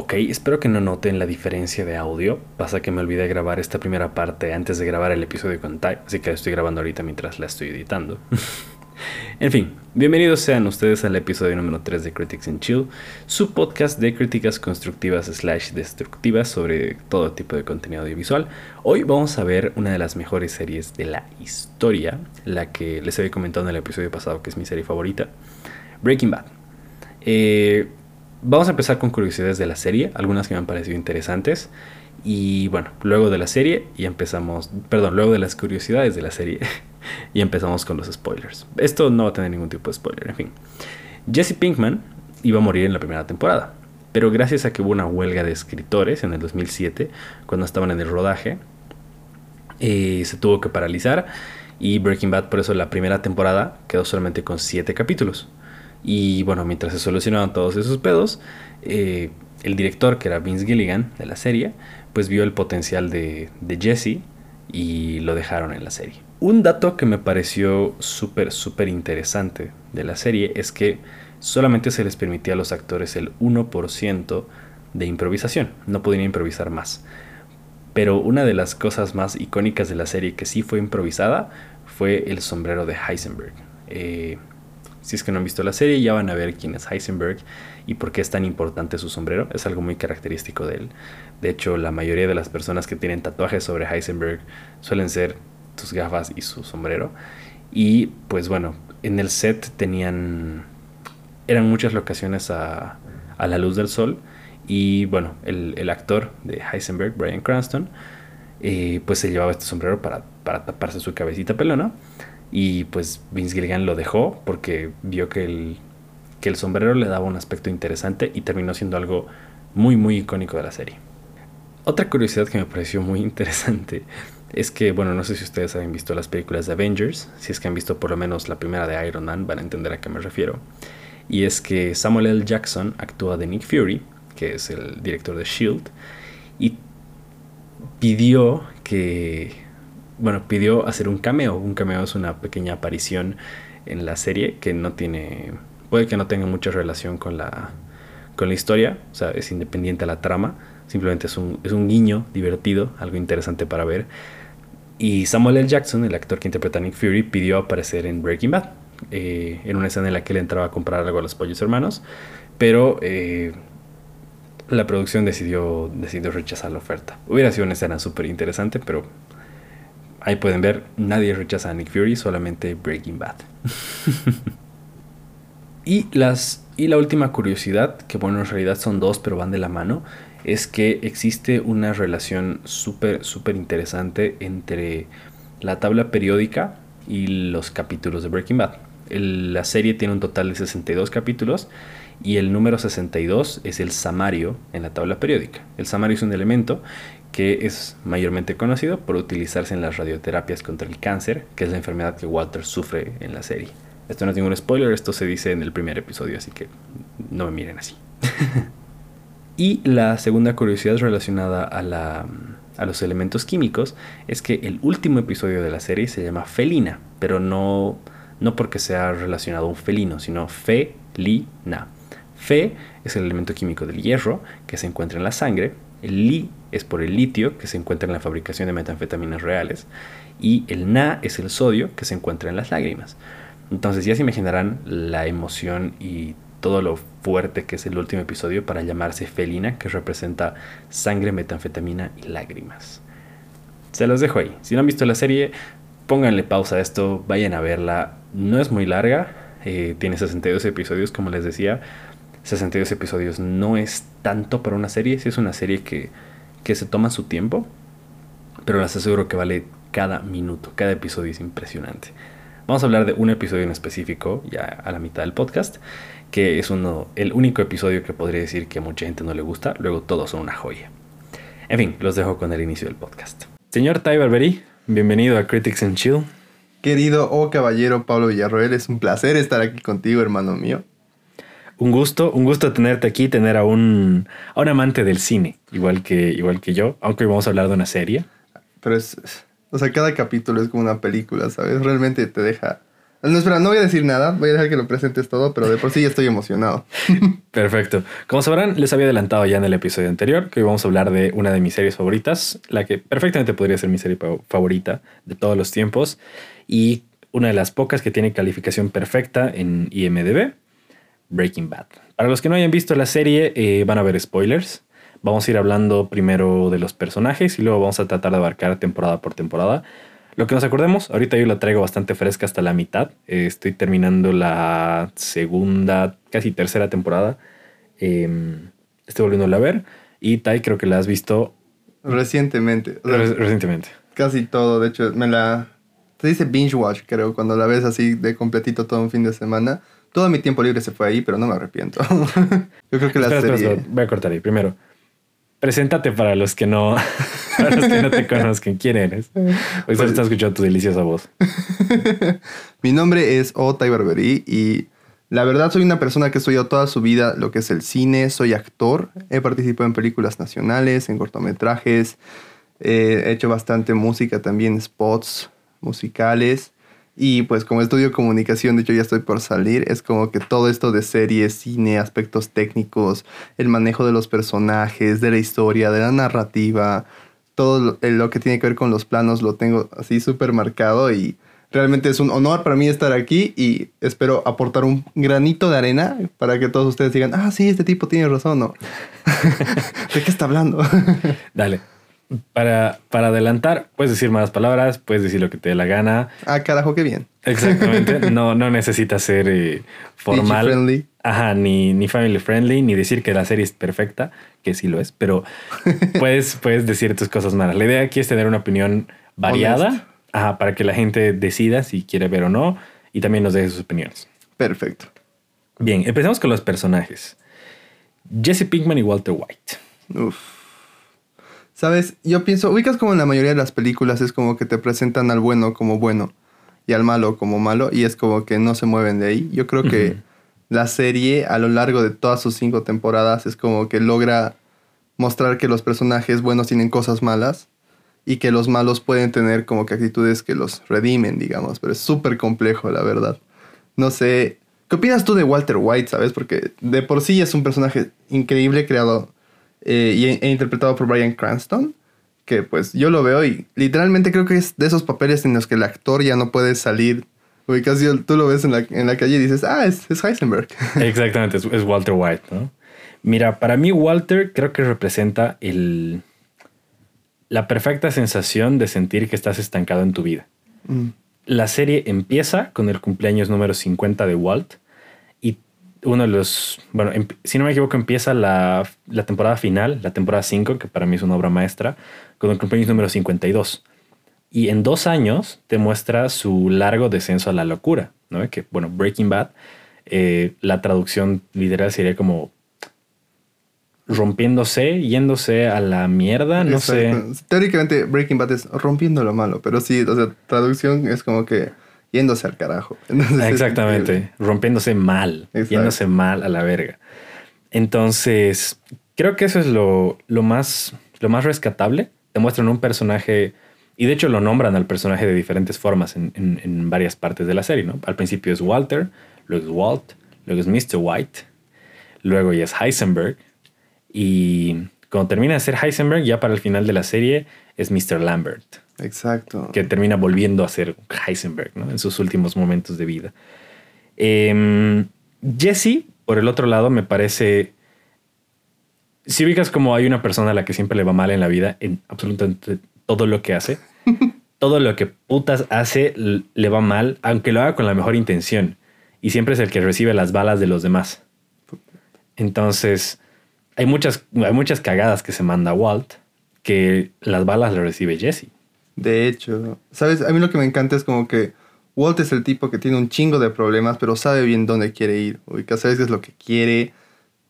Ok, espero que no noten la diferencia de audio. Pasa que me olvidé grabar esta primera parte antes de grabar el episodio con Ty, así que la estoy grabando ahorita mientras la estoy editando. en fin, bienvenidos sean ustedes al episodio número 3 de Critics and Chill, su podcast de críticas constructivas slash destructivas sobre todo tipo de contenido audiovisual. Hoy vamos a ver una de las mejores series de la historia, la que les había comentado en el episodio pasado que es mi serie favorita, Breaking Bad. Eh, Vamos a empezar con curiosidades de la serie, algunas que me han parecido interesantes. Y bueno, luego de la serie y empezamos, perdón, luego de las curiosidades de la serie y empezamos con los spoilers. Esto no va a tener ningún tipo de spoiler, en fin. Jesse Pinkman iba a morir en la primera temporada, pero gracias a que hubo una huelga de escritores en el 2007, cuando estaban en el rodaje, eh, se tuvo que paralizar y Breaking Bad por eso la primera temporada quedó solamente con 7 capítulos. Y bueno, mientras se solucionaban todos esos pedos, eh, el director, que era Vince Gilligan de la serie, pues vio el potencial de, de Jesse y lo dejaron en la serie. Un dato que me pareció súper, súper interesante de la serie es que solamente se les permitía a los actores el 1% de improvisación, no podían improvisar más. Pero una de las cosas más icónicas de la serie que sí fue improvisada fue el sombrero de Heisenberg. Eh, si es que no han visto la serie, ya van a ver quién es Heisenberg y por qué es tan importante su sombrero. Es algo muy característico de él. De hecho, la mayoría de las personas que tienen tatuajes sobre Heisenberg suelen ser sus gafas y su sombrero. Y pues bueno, en el set tenían... Eran muchas locaciones a, la luz del sol. Y bueno, el, actor de Heisenberg, Brian Cranston, eh, pues se llevaba este sombrero para, para taparse su cabecita pelona. Y pues Vince Gilligan lo dejó porque vio que el, que el sombrero le daba un aspecto interesante y terminó siendo algo muy muy icónico de la serie. Otra curiosidad que me pareció muy interesante es que, bueno, no sé si ustedes han visto las películas de Avengers, si es que han visto por lo menos la primera de Iron Man, van a entender a qué me refiero. Y es que Samuel L. Jackson actúa de Nick Fury, que es el director de Shield, y pidió que bueno, pidió hacer un cameo. Un cameo es una pequeña aparición en la serie que no tiene, puede que no tenga mucha relación con la, con la historia, o sea, es independiente a la trama, simplemente es un, es un guiño divertido, algo interesante para ver. Y Samuel L. Jackson, el actor que interpreta a Nick Fury, pidió aparecer en Breaking Bad, eh, en una escena en la que él entraba a comprar algo a los pollos hermanos, pero eh, la producción decidió, decidió rechazar la oferta. Hubiera sido una escena súper interesante, pero Ahí pueden ver, nadie rechaza a Nick Fury, solamente Breaking Bad. y, las, y la última curiosidad, que bueno, en realidad son dos, pero van de la mano, es que existe una relación súper, súper interesante entre la tabla periódica y los capítulos de Breaking Bad. la serie tiene un total de 62 capítulos y el número 62 es el samario en la tabla periódica. El samario es un elemento que es mayormente conocido por utilizarse en las radioterapias contra el cáncer, que es la enfermedad que Walter sufre en la serie. Esto no es ningún spoiler, esto se dice en el primer episodio, así que no me miren así. y la segunda curiosidad relacionada a, la, a los elementos químicos es que el último episodio de la serie se llama Felina, pero no, no porque sea relacionado a un felino, sino felina. Fe es el elemento químico del hierro que se encuentra en la sangre el Li es por el litio que se encuentra en la fabricación de metanfetaminas reales. Y el Na es el sodio que se encuentra en las lágrimas. Entonces ya se imaginarán la emoción y todo lo fuerte que es el último episodio para llamarse Felina, que representa sangre, metanfetamina y lágrimas. Se los dejo ahí. Si no han visto la serie, pónganle pausa a esto, vayan a verla. No es muy larga, eh, tiene 62 episodios, como les decía. 62 episodios no es tanto para una serie, sí es una serie que, que se toma su tiempo, pero les aseguro que vale cada minuto, cada episodio es impresionante. Vamos a hablar de un episodio en específico, ya a la mitad del podcast, que es uno, el único episodio que podría decir que a mucha gente no le gusta, luego todos son una joya. En fin, los dejo con el inicio del podcast. Señor Ty Barberi, bienvenido a Critics and Chill. Querido o caballero Pablo Villarroel, es un placer estar aquí contigo, hermano mío un gusto, un gusto tenerte aquí, tener a un, a un amante del cine, igual que, igual que yo, aunque hoy vamos a hablar de una serie. Pero es, o sea, cada capítulo es como una película, ¿sabes? Realmente te deja No, espera, no voy a decir nada, voy a dejar que lo presentes todo, pero de por sí ya estoy emocionado. Perfecto. Como sabrán, les había adelantado ya en el episodio anterior que hoy vamos a hablar de una de mis series favoritas, la que perfectamente podría ser mi serie favorita de todos los tiempos y una de las pocas que tiene calificación perfecta en IMDb, Breaking Bad. Para los que no hayan visto la serie, eh, van a ver spoilers. Vamos a ir hablando primero de los personajes y luego vamos a tratar de abarcar temporada por temporada. Lo que nos acordemos, ahorita yo la traigo bastante fresca hasta la mitad. Eh, estoy terminando la segunda, casi tercera temporada. Em, estoy volviéndola a ver. Y Tai, creo que la has visto. Recientemente. recientemente. Casi todo. De hecho, me la. Se dice binge watch, creo, cuando la ves así de completito todo un fin de semana. Todo mi tiempo libre se fue ahí, pero no me arrepiento. yo creo que la serie. Voy a cortar ahí. Primero, Preséntate para los que no, para los que no te conozcan. ¿Quién eres? Hoy solo pues, estás escuchando tu deliciosa voz. Mi nombre es Otay Barberí y la verdad soy una persona que ha estudiado toda su vida lo que es el cine. Soy actor. He participado en películas nacionales, en cortometrajes. he hecho bastante música también, spots musicales. Y pues como estudio comunicación, de hecho ya estoy por salir, es como que todo esto de series, cine, aspectos técnicos, el manejo de los personajes, de la historia, de la narrativa, todo lo que tiene que ver con los planos lo tengo así súper marcado y realmente es un honor para mí estar aquí y espero aportar un granito de arena para que todos ustedes digan, ah, sí, este tipo tiene razón, ¿no? ¿De qué está hablando? Dale. Para, para adelantar, puedes decir más palabras, puedes decir lo que te dé la gana. Ah, carajo, qué bien. Exactamente. No, no necesitas ser eh, formal. Friendly. Ajá, ni, ni family friendly, ni decir que la serie es perfecta, que sí lo es, pero puedes, puedes decir tus cosas malas. La idea aquí es tener una opinión variada ajá, para que la gente decida si quiere ver o no y también nos deje sus opiniones. Perfecto. Bien, empecemos con los personajes. Jesse Pinkman y Walter White. Uf. ¿Sabes? Yo pienso, ubicas como en la mayoría de las películas es como que te presentan al bueno como bueno y al malo como malo y es como que no se mueven de ahí. Yo creo que la serie a lo largo de todas sus cinco temporadas es como que logra mostrar que los personajes buenos tienen cosas malas y que los malos pueden tener como que actitudes que los redimen, digamos, pero es súper complejo, la verdad. No sé, ¿qué opinas tú de Walter White, sabes? Porque de por sí es un personaje increíble creado eh, y e, interpretado por Brian Cranston, que pues yo lo veo y literalmente creo que es de esos papeles en los que el actor ya no puede salir. casi tú lo ves en la, en la calle y dices, ah, es, Heisenberg. Exactamente, es, Walter White, ¿no? Mira, para mí Walter creo que representa el, la perfecta sensación de sentir que estás estancado en tu vida. Mm. La serie empieza con el cumpleaños número 50 de Walt uno de los, bueno, em, si no me equivoco, empieza la, la, temporada final, la temporada 5, que para mí es una obra maestra, con el cumpleaños número 52. Y en dos años te muestra su largo descenso a la locura, ¿no? Que, bueno, Breaking Bad, eh, la traducción literal sería como rompiéndose, yéndose a la mierda, no sé. Teóricamente Breaking Bad es rompiendo lo malo, pero sí, o sea, traducción es como que yéndose al carajo. Exactamente, rompiéndose mal, yéndose mal a la verga. Entonces, creo que eso es lo, lo, más, lo más rescatable. Te muestran un personaje, y de hecho lo nombran al personaje de diferentes formas en, en, varias partes de la serie, ¿no? Al principio es Walter, luego es Walt, luego es Mr. White, luego ya es Heisenberg, y cuando termina de ser Heisenberg, ya para el final de la serie es Mr. Lambert. Exacto. Que termina volviendo a ser Heisenberg, ¿no? En sus últimos momentos de vida. Em, Jesse, por el otro lado, me parece. Si ubicas como hay una persona a la que siempre le va mal en la vida, en absolutamente todo lo que hace, todo lo que putas hace le va mal, aunque lo haga con la mejor intención. Y siempre es el que recibe las balas de los demás. Entonces, hay muchas, hay muchas cagadas que se manda Walt, que las balas le recibe Jesse. De hecho, ¿sabes? A mí lo que me encanta es como que Walt es el tipo que tiene un chingo de problemas, pero sabe bien dónde quiere ir. Ubica, sabes qué es lo que quiere.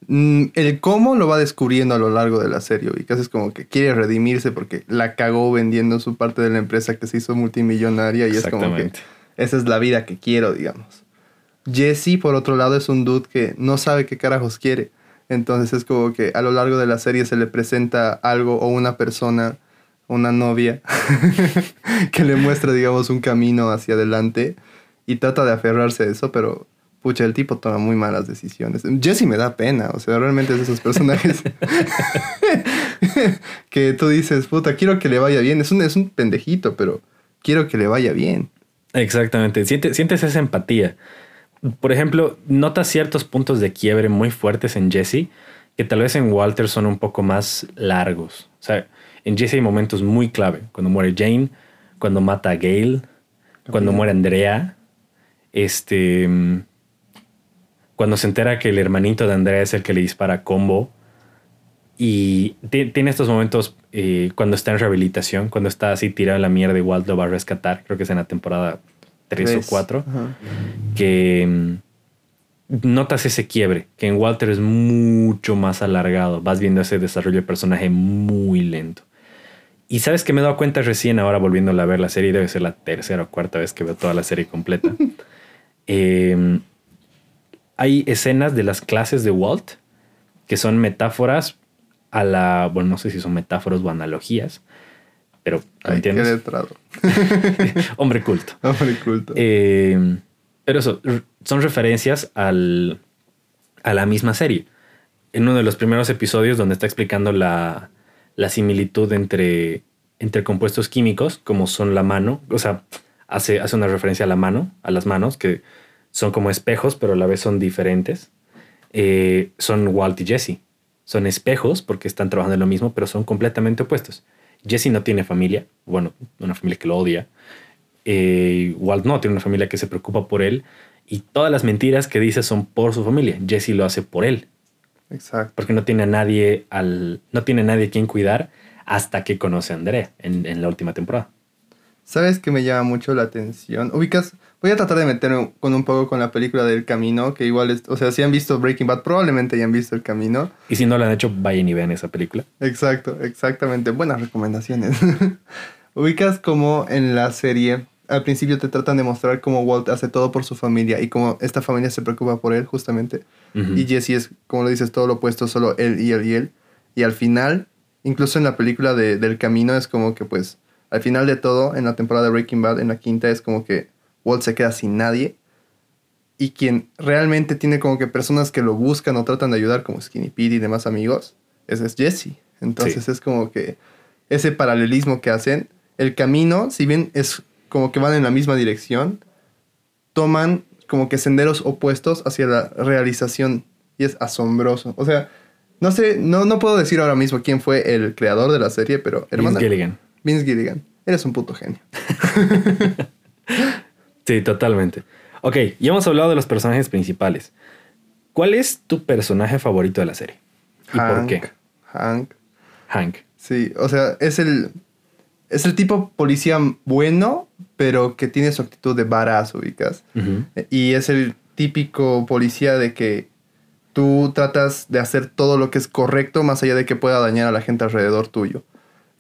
Mm, el cómo lo va descubriendo a lo largo de la serie. Y es como que quiere redimirse porque la cagó vendiendo su parte de la empresa que se hizo multimillonaria. Y es como que esa es la vida que quiero, digamos. Jesse, por otro lado, es un dude que no sabe qué carajos quiere. Entonces es como que a lo largo de la serie se le presenta algo o una persona una novia que le muestra, digamos, un camino hacia adelante y trata de aferrarse a eso, pero pucha, el tipo toma muy malas decisiones. Jesse me da pena, o sea, realmente es de esos personajes que tú dices, puta, quiero que le vaya bien. Es un, es un pendejito, pero quiero que le vaya bien. Exactamente, sientes, sientes esa empatía. Por ejemplo, notas ciertos puntos de quiebre muy fuertes en Jesse que tal vez en Walter son un poco más largos. O sea, en Jesse hay momentos muy clave. Cuando muere Jane, cuando mata a Gail, cuando muere Andrea, este, cuando se entera que el hermanito de Andrea es el que le dispara a Combo. Y tiene estos momentos eh, cuando está en rehabilitación, cuando está así tirado en la mierda y Walt lo va a rescatar, creo que es en la temporada 3 o 4, que mm, notas ese quiebre, que en Walter es mucho más alargado, vas viendo ese desarrollo de personaje muy lento. Y sabes que me he dado cuenta recién ahora volviendo a ver la serie, debe ser la tercera o cuarta vez que veo toda la serie completa. Em, hay escenas de las clases de Walt que son metáforas a la, bueno, no sé si son metáforas o analogías, pero ¿me entiendes? Hombre culto. Hombre culto. Em, pero eso, son referencias al, a la misma serie. En uno de los primeros episodios donde está explicando la, la similitud entre, entre compuestos químicos, como son la mano, o sea, hace, hace una referencia a la mano, a las manos, que son como espejos, pero a la vez son diferentes. Eh, son Walt y Jesse. Son espejos porque están trabajando en lo mismo, pero son completamente opuestos. Jesse no tiene familia, bueno, una familia que lo odia. Eh, Walt no tiene una familia que se preocupa por él y todas las mentiras que dice son por su familia. Jesse lo hace por él. Exacto. Porque no tiene a nadie al. No tiene nadie quien cuidar hasta que conoce a Andrea en, la última temporada. ¿Sabes qué me llama mucho la atención? Ubicas. Voy a tratar de meterme con un poco con la película del camino, que igual es, o sea, si han visto Breaking Bad, probablemente hayan visto el camino. Y si no lo han hecho, vayan y vean esa película. Exacto, exactamente. Buenas recomendaciones. Ubicas como en la serie al principio te tratan de mostrar cómo Walt hace todo por su familia y cómo esta familia se preocupa por él, justamente. Y Jesse es, como lo dices, todo lo opuesto, solo él y él y él. Y al final, incluso en la película de, del camino, es como que, pues, al final de todo, en la temporada de Breaking Bad, en la quinta, es como que Walt se queda sin nadie. Y quien realmente tiene como que personas que lo buscan o tratan de ayudar, como Skinny Pete y demás amigos, ese es Jesse. Entonces es como que ese paralelismo que hacen, el camino, si bien es como que van en la misma dirección, toman como que senderos opuestos hacia la realización y es asombroso. O sea, no sé, no, no puedo decir ahora mismo quién fue el creador de la serie, pero hermano. Vince Gilligan. Vince Gilligan. Eres un puto genio. sí, totalmente. Ok, ya hemos hablado de los personajes principales. ¿Cuál es tu personaje favorito de la serie? ¿Y por qué? Hank. Hank. Sí, o sea, es el es el tipo policía bueno, pero que tiene su actitud de varas, ubicas. Y es el típico policía de que tú tratas de hacer todo lo que es correcto más allá de que pueda dañar a la gente alrededor tuyo.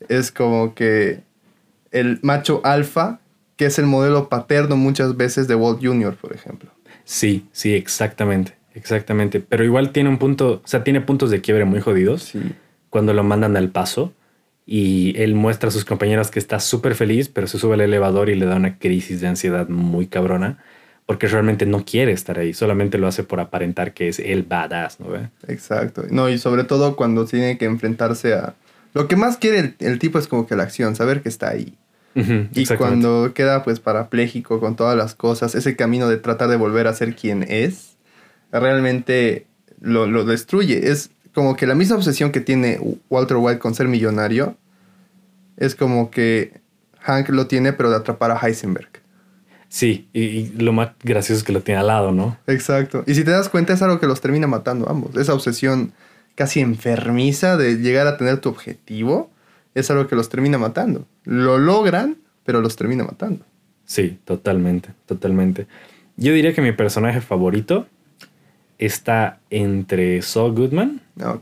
Es como que el macho alfa, que es el modelo paterno muchas veces de Walt Jr., por ejemplo. Sí, sí, exactamente, exactamente. Pero igual tiene un punto, o sea, tiene puntos de quiebre muy jodidos. Sí. Cuando lo mandan al paso y él muestra a sus compañeros que está súper feliz, pero se sube al elevador y le da una crisis de ansiedad muy cabrona, porque realmente no quiere estar ahí, solamente lo hace por aparentar que es el badass, ¿no Exacto. No, y sobre todo cuando tiene que enfrentarse a... Lo que más quiere el, tipo es como que la acción, saber que está ahí. y cuando queda pues parapléjico con todas las cosas, ese camino de tratar de volver a ser quien es, realmente lo, lo destruye. Es como que la misma obsesión que tiene Walter White con ser millonario es como que Hank lo tiene, pero de atrapar a Heisenberg. Sí, y, lo más gracioso es que lo tiene al lado, ¿no? Exacto. Y si te das cuenta, es algo que los termina matando ambos. Esa obsesión casi enfermiza de llegar a tener tu objetivo es algo que los termina matando. Lo logran, pero los termina matando. Sí, totalmente, totalmente. Yo diría que mi personaje favorito está entre Saul Goodman ah,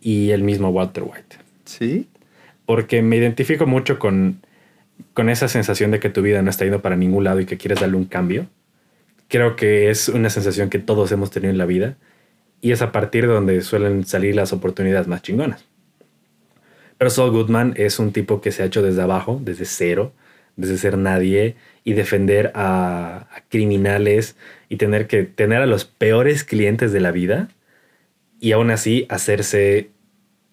y el mismo Walter White. Sí. Porque me identifico mucho con, con esa sensación de que tu vida no está yendo para ningún lado y que quieres darle un cambio. Creo que es una sensación que todos hemos tenido en la vida y es a partir de donde suelen salir las oportunidades más chingonas. Pero Saul Goodman es un tipo que se ha hecho desde abajo, desde cero, desde ser nadie y defender a, a criminales y tener que tener a los peores clientes de la vida y aún así hacerse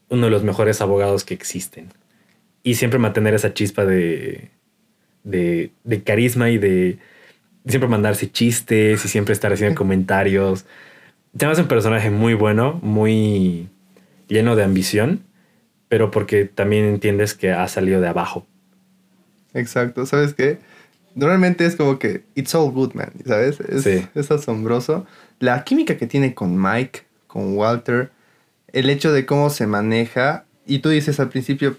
uno de los mejores abogados que existen. Y siempre mantener esa chispa de, de, de carisma y de siempre mandarse chistes y siempre estar haciendo comentarios. Te un personaje muy bueno, muy lleno de ambición, pero porque también entiendes que ha salido de abajo. Exacto, ¿sabes qué? Normalmente es como que it's all good, man, ¿sabes? Es, Sí. es asombroso. La química que tiene con Mike, con Walter, el hecho de cómo se maneja, y tú dices al principio,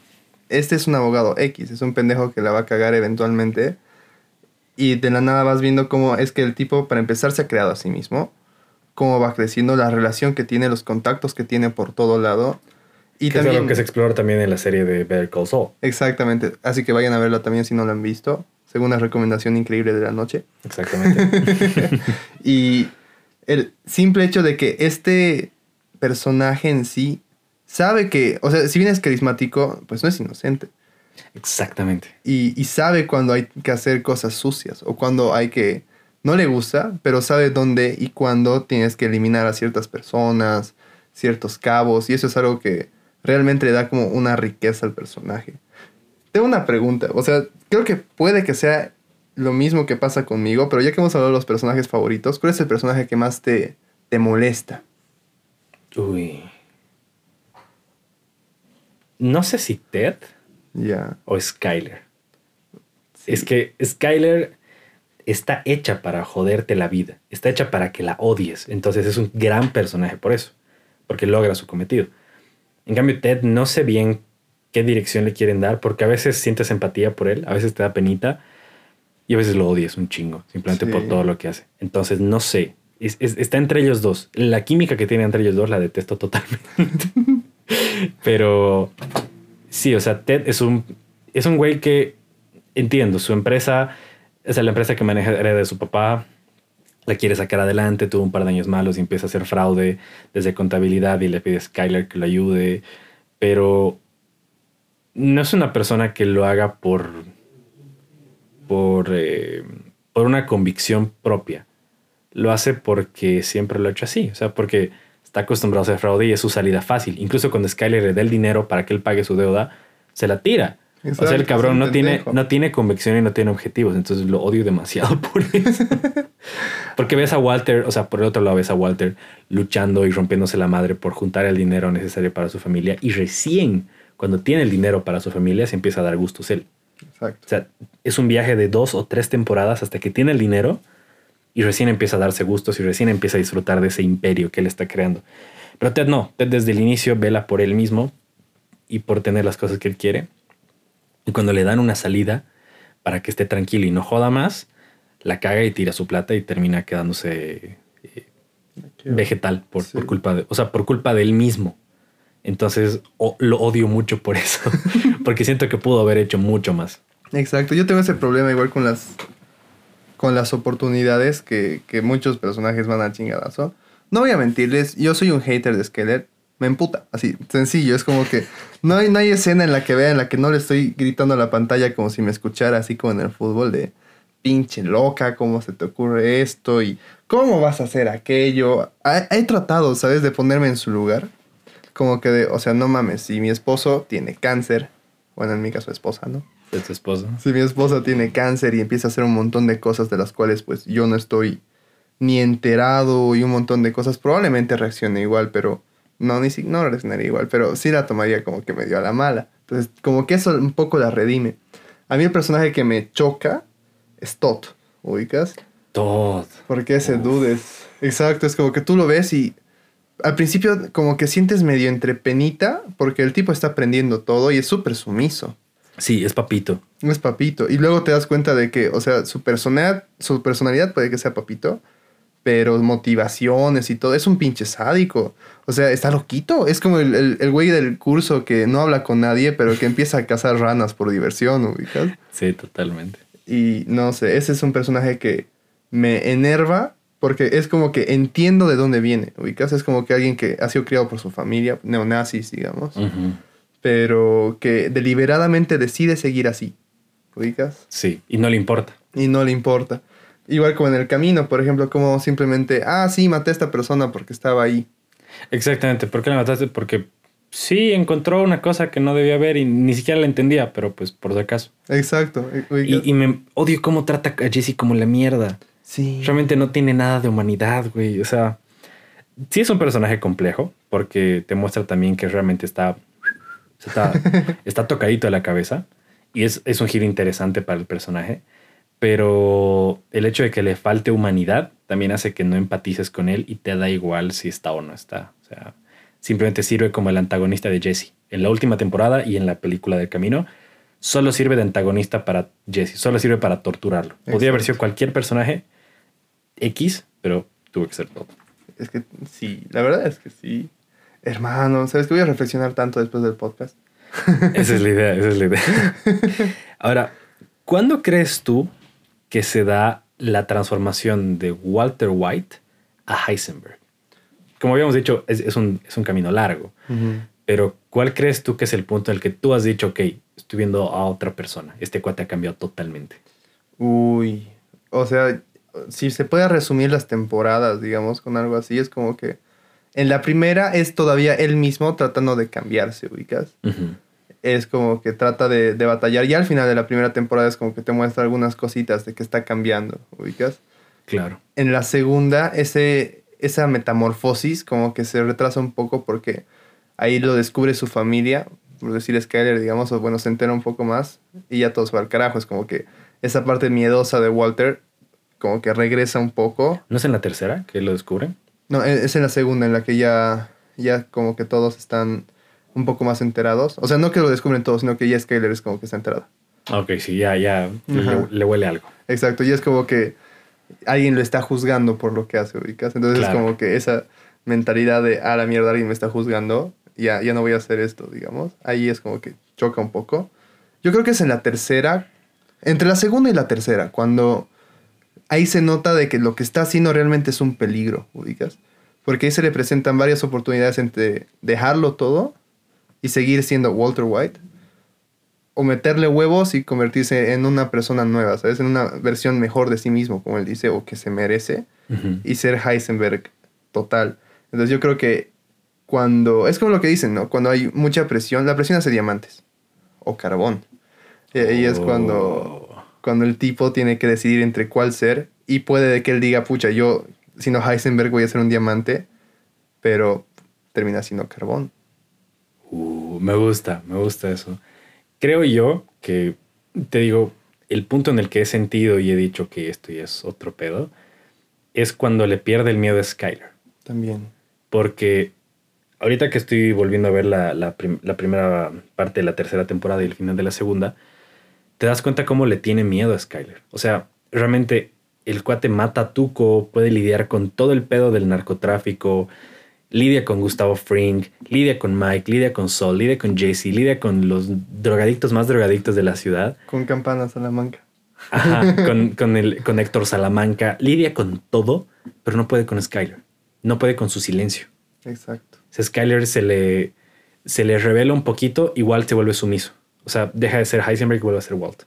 este es un abogado X, es un pendejo que la va a cagar eventualmente, y de la nada vas viendo cómo es que el tipo, para empezar, se ha creado a sí mismo, cómo va creciendo, la relación que tiene, los contactos que tiene por todo lado. Y que es también, algo que se explora también en la serie de Better Call Saul. Exactamente, así que vayan a verla también si no la han visto, segunda recomendación increíble de la noche. Exactamente. Y el simple hecho de que este personaje en sí sabe que, o sea, si bien es carismático, pues no es inocente. Exactamente. Y, y sabe cuando hay que hacer cosas sucias o cuando hay que... No le gusta, pero sabe dónde y cuándo tienes que eliminar a ciertas personas, ciertos cabos. Y eso es algo que realmente le da como una riqueza al personaje. Tengo una pregunta. O sea, creo que puede que sea lo mismo que pasa conmigo, pero ya que hemos hablado de los personajes favoritos, ¿cuál es el personaje que más te, te molesta? Uy. No sé si Ted o Skyler. Sí. Es que Skyler está hecha para joderte la vida. Está hecha para que la odies. Entonces es un gran personaje por eso. Porque logra su cometido. En cambio, Ted no sé bien qué dirección le quieren dar. Porque a veces sientes empatía por él. A veces te da penita. Y a veces lo odias un chingo. Simplemente Sí. por todo lo que hace. Entonces no sé. Es- es- está entre ellos dos. La química que tiene entre ellos dos la detesto totalmente. Pero sí, o sea, Ted es un, es un güey que entiendo, su empresa, o sea, la empresa que maneja hereda de su papá, la quiere sacar adelante, tuvo un par de años malos y empieza a hacer fraude desde contabilidad y le pide a Skyler que lo ayude, pero no es una persona que lo haga por, por, eh, por una convicción propia. Lo hace porque siempre lo ha hecho así, o sea, porque está acostumbrado a hacer fraude y es su salida fácil. Incluso cuando Skyler le da el dinero para que él pague su deuda, se la tira. O sea, el cabrón no tiene, no tiene convicción y no tiene objetivos. Entonces lo odio demasiado por eso. Porque ves a Walter, o sea, por el otro lado ves a Walter luchando y rompiéndose la madre por juntar el dinero necesario para su familia. Y recién, cuando tiene el dinero para su familia, se empieza a dar gustos él. Exacto. O sea, es un viaje de dos o tres temporadas hasta que tiene el dinero y recién empieza a darse gustos y recién empieza a disfrutar de ese imperio que él está creando. Pero Ted no, Ted desde el inicio vela por él mismo y por tener las cosas que él quiere. Y cuando le dan una salida para que esté tranquilo y no joda más, la caga y tira su plata y termina quedándose eh, vegetal por, Sí. por culpa de, o sea, por culpa de él mismo. Entonces o- lo odio mucho por eso, porque siento que pudo haber hecho mucho más. Exacto, yo tengo ese problema igual con las con las oportunidades que, que muchos personajes van al chingadazo. No voy a mentirles, yo soy un hater de Skeller. Me emputa, así, sencillo. Es como que no hay, no hay escena en la que vea en la que no le estoy gritando a la pantalla como si me escuchara, así como en el fútbol, de pinche loca, cómo se te ocurre esto y cómo vas a hacer aquello. He, he tratado, ¿sabes?, de ponerme en su lugar. Como que, de, o sea, no mames, si mi esposo tiene cáncer, bueno, en mi caso esposa, ¿no? de tu esposo. Si mi esposa tiene cáncer y empieza a hacer un montón de cosas de las cuales pues yo no estoy ni enterado y un montón de cosas, probablemente reaccione igual, pero no, ni no reaccionaría igual, pero sí la tomaría como que me dio a la mala. Entonces, como que eso un poco la redime. A mí el personaje que me choca es Todd, ¿ubicas? Todo. Porque ese dude es... Exacto, es como que tú lo ves y al principio como que sientes medio entre penita porque el tipo está aprendiendo todo y es súper sumiso. Sí, es papito. No es papito. Y luego te das cuenta de que, o sea, su personalidad, su personalidad puede que sea papito, pero motivaciones y todo, es un pinche sádico. O sea, está loquito. Es como el, el, el güey del curso que no habla con nadie, pero que empieza a cazar ranas por diversión, ubicas. Sí, totalmente. Y no sé, ese es un personaje que me enerva porque es como que entiendo de dónde viene, ubicas. Es como que alguien que ha sido criado por su familia, neonazis, digamos pero que deliberadamente decide seguir así. ¿ubicas? Sí, y no le importa. Y no le importa. Igual como en el camino, por ejemplo, como simplemente, ah, sí, maté a esta persona porque estaba ahí. Exactamente, ¿por qué la mataste? Porque sí, encontró una cosa que no debía ver y ni siquiera la entendía, pero pues por si acaso. Exacto. Y, y me odio cómo trata a Jesse como la mierda. Sí. Realmente no tiene nada de humanidad, güey. O sea, sí es un personaje complejo, porque te muestra también que realmente está, está, está tocadito de la cabeza. Y es, es un giro interesante para el personaje. Pero el hecho de que le falte humanidad también hace que no empatices con él y te da igual si está o no está. O sea, simplemente sirve como el antagonista de Jesse. En la última temporada y en la película del camino, solo sirve de antagonista para Jesse, solo sirve para torturarlo. Podría haber sido cualquier personaje X, pero tuvo que ser todo. Es que sí, la verdad es que sí. Hermano, ¿sabes que voy a reflexionar tanto después del podcast? esa es la idea, esa es la idea. Ahora, ¿cuándo crees tú que se da la transformación de Walter White a Heisenberg? Como habíamos dicho, es, un, camino largo. Pero, ¿cuál crees tú que es el punto en el que tú has dicho, ok, estoy viendo a otra persona? Este cuate ha cambiado totalmente. Uy, o sea, si se puede resumir las temporadas, digamos, con algo así, es como que en la primera es todavía él mismo tratando de cambiarse, ubicas. Es como que trata de, de, batallar. Y al final de la primera temporada es como que te muestra algunas cositas de que está cambiando, ubicas. Claro. En la segunda, ese, esa metamorfosis como que se retrasa un poco porque ahí lo descubre su familia, por decir Skyler, digamos, o bueno, se entera un poco más y ya todo se va al carajo. Es como que esa parte miedosa de Walter como que regresa un poco. ¿No es en la tercera que lo descubren? No, e-, es en la segunda, en la que ya, ya como que todos están un poco más enterados. O sea, no que lo descubren todos, sino que ya Skyler es como que está enterada. Ok, sí, ya, ya le, huele algo. Exacto, y es como que alguien lo está juzgando por lo que hace, ubicas. Entonces es como que esa mentalidad de, ah, la mierda, alguien me está juzgando, ya, ya no voy a hacer esto, digamos. Ahí es como que choca un poco. Yo creo que es en la tercera, entre la segunda y la tercera, cuando ahí se nota de que lo que está haciendo realmente es un peligro, ubicas. Porque ahí se le presentan varias oportunidades entre dejarlo todo y seguir siendo Walter White o meterle huevos y convertirse en una persona nueva, ¿sabes? En una versión mejor de sí mismo, como él dice, o que se merece, y ser Heisenberg total. Entonces yo creo que cuando, es como lo que dicen, ¿no? Cuando hay mucha presión, la presión hace diamantes o carbón. Y ahí es cuando oh cuando el tipo tiene que decidir entre cuál ser y puede que él diga, pucha, yo siendo Heisenberg voy a ser un diamante, pero termina siendo carbón. Uh, me gusta, me gusta eso. Creo yo que, te digo, el punto en el que he sentido y he dicho que esto ya es otro pedo, es cuando le pierde el miedo a Skyler. También. Porque ahorita que estoy volviendo a ver la, la primera parte de la tercera temporada y el final de la segunda, te das cuenta cómo le tiene miedo a Skyler. O sea, realmente el cuate mata a Tuco, puede lidiar con todo el pedo del narcotráfico, lidia con Gustavo Fring, lidia con Mike, lidia con Sol, lidia con Jesse, lidia con los drogadictos más drogadictos de la ciudad. Con Campana Salamanca. Ajá, con, el, con Héctor Salamanca, lidia con todo, pero no puede con Skyler. No puede con su silencio. Exacto. Si Skyler se le, se le revela un poquito, igual se vuelve sumiso. O sea, deja de ser Heisenberg y vuelve a ser Walt.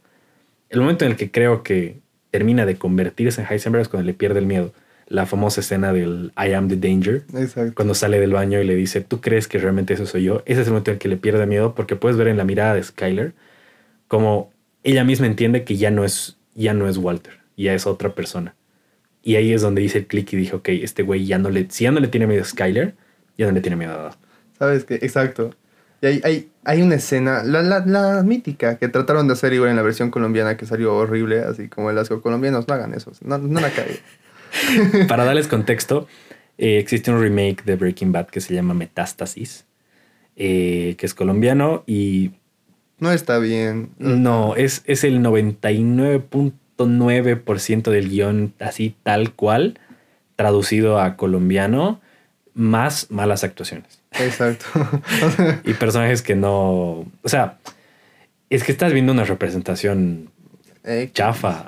El momento en el que creo que termina de convertirse en Heisenberg es cuando le pierde el miedo. La famosa escena del I am the danger. Exacto. Cuando sale del baño y le dice, ¿tú crees que realmente eso soy yo? Ese es el momento en el que le pierde miedo porque puedes ver en la mirada de Skyler como ella misma entiende que ya no es, ya no es Walter, ya es otra persona. Y ahí es donde dice el clic y dije, ok, este güey ya no le, si ya no le tiene miedo a Skyler, ya no le tiene miedo a... ¿Sabes qué? Exacto. Y hay, hay, hay una escena, la, la, la, mítica, que trataron de hacer igual en la versión colombiana que salió horrible, así como el asco colombianos, no hagan eso, no, no la caigan. Para darles contexto, eh, existe un remake de Breaking Bad que se llama Metástasis, eh, que es colombiano y... No está bien. No, es, es el 99.9% del guion así tal cual, traducido a colombiano, más malas actuaciones. Exacto. y personajes que no. O sea, es que estás viendo una representación chafa.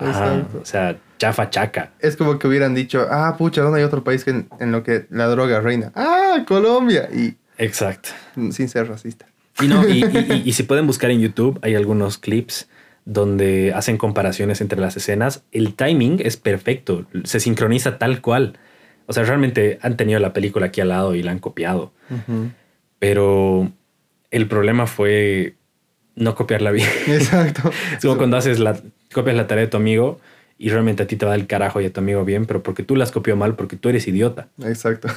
o sea, chafa chaca. Es como que hubieran dicho, ah, pucha, ¿dónde hay otro país que en, lo que la droga reina? Ah, Colombia. Y, Exacto. Sin ser racista. Y, no, y, y, si pueden buscar en YouTube, hay algunos clips donde hacen comparaciones entre las escenas, el timing es perfecto, se sincroniza tal cual. O sea, realmente han tenido la película aquí al lado y la han copiado. Pero el problema fue no copiarla bien. Exacto. es como cuando haces la, copias la tarea de tu amigo y realmente a ti te va el carajo y a tu amigo bien, pero porque tú las copió mal, porque tú eres idiota. Exacto.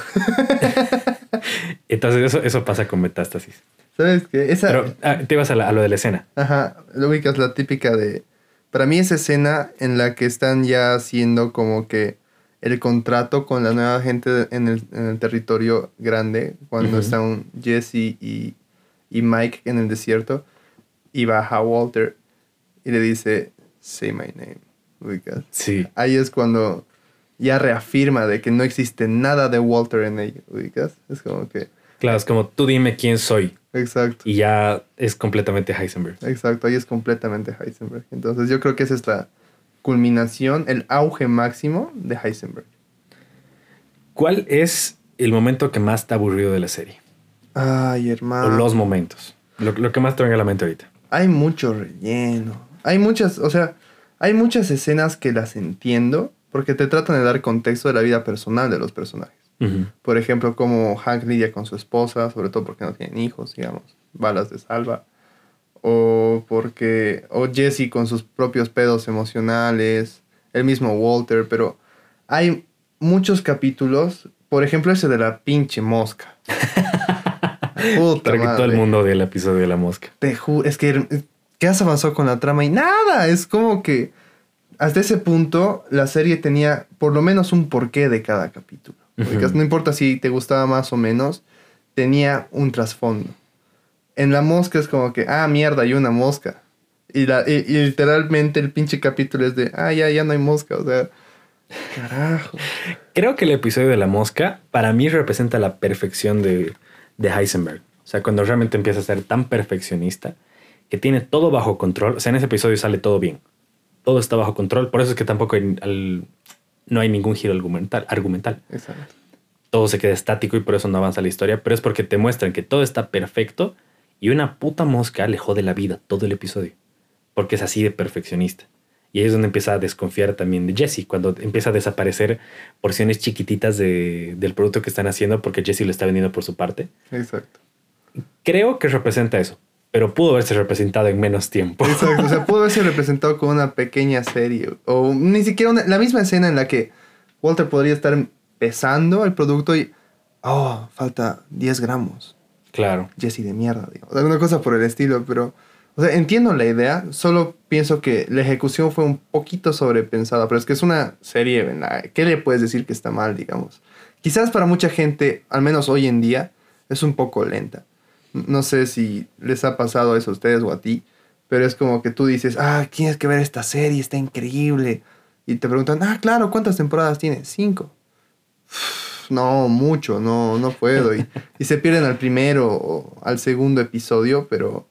Entonces eso, eso pasa con metástasis. ¿Sabes qué? Esa... Pero ah, te ibas a, lo de la escena. Ajá, lo ubicas la típica de... Para mí esa escena en la que están ya haciendo como que el contrato con la nueva gente en el, en el territorio grande, cuando están Jesse y, y, Mike en el desierto, y baja Walter y le dice, say my name, ubicas. Sí. Ahí es cuando ya reafirma de que no existe nada de Walter en ello, ubicas. Es como que... Claro, es como tú dime quién soy. Exacto. Y ya es completamente Heisenberg. Exacto, ahí es completamente Heisenberg. Entonces yo creo que esa es la culminación, el auge máximo de Heisenberg. ¿Cuál es el momento que más te ha aburrido de la serie? Ay, hermano. O los momentos. Lo, que más te venga a la mente ahorita. Hay mucho relleno. Hay muchas, o sea, hay muchas escenas que las entiendo porque te tratan de dar contexto de la vida personal de los personajes. Por ejemplo, como Hank lidia con su esposa, sobre todo porque no tienen hijos, digamos, balas de salva. O porque, o Jesse con sus propios pedos emocionales, el mismo Walter, pero hay muchos capítulos, por ejemplo ese de la pinche mosca. Puta que todo el mundo del episodio de la mosca. Te es que ¿qué has avanzado con la trama? Y nada, es como que hasta ese punto la serie tenía por lo menos un porqué de cada capítulo. No importa si te gustaba más o menos, tenía un trasfondo. En la mosca es como que, ah, mierda, hay una mosca. Y, la, literalmente el pinche capítulo es de, ah, ya, ya no hay mosca. O sea, carajo. Creo que el episodio de la mosca para mí representa la perfección de, de Heisenberg. O sea, cuando realmente empieza a ser tan perfeccionista que tiene todo bajo control. O sea, en ese episodio sale todo bien. Todo está bajo control. Por eso es que tampoco al, no hay ningún giro argumental. argumental. Exacto. Todo se queda estático y por eso no avanza la historia, pero es porque te muestran que todo está perfecto y una puta mosca le jode la vida todo el episodio, porque es así de perfeccionista. Y ahí es donde empieza a desconfiar también de Jesse, cuando empieza a desaparecer porciones chiquititas de, del producto que están haciendo porque Jesse lo está vendiendo por su parte. Exacto. Creo que representa eso, pero pudo haberse representado en menos tiempo. Exacto, o sea, pudo haberse representado con una pequeña serie o ni siquiera la misma escena en la que Walter podría estar pesando el producto y, oh, falta 10 gramos. Claro. Jesse de mierda, digo. Alguna cosa por el estilo, pero, o sea, entiendo la idea, solo pienso que la ejecución fue un poquito sobrepensada, pero es que es una serie, ¿verdad? ¿qué le puedes decir que está mal, digamos? Quizás para mucha gente, al menos hoy en día, es un poco lenta. No sé si les ha pasado eso a ustedes o a ti, pero es como que tú dices, ah, tienes que ver esta serie, está increíble. Y te preguntan, ah, claro, ¿cuántas temporadas tiene? Cinco. No, mucho, no, no puedo. Y, y se pierden al primero o al segundo episodio, pero